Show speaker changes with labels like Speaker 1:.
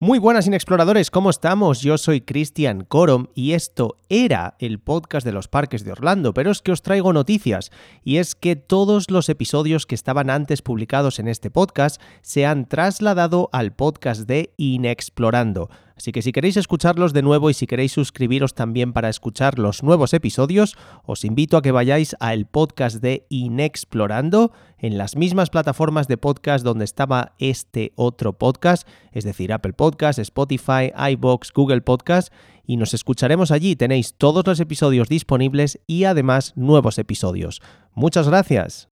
Speaker 1: Muy buenas inexploradores, ¿cómo estamos? Yo soy Cristian Corom y esto era el podcast de los parques de Orlando, pero es que os traigo noticias y es que todos los episodios que estaban antes publicados en este podcast se han trasladado al podcast de Inexplorando. Así que si queréis escucharlos de nuevo y si queréis suscribiros también para escuchar los nuevos episodios, os invito a que vayáis al podcast de Inexplorando en las mismas plataformas de podcast donde estaba este otro podcast, es decir, Apple Podcast, Spotify, iBox, Google Podcast, y nos escucharemos allí. Tenéis todos los episodios disponibles y además nuevos episodios. Muchas gracias.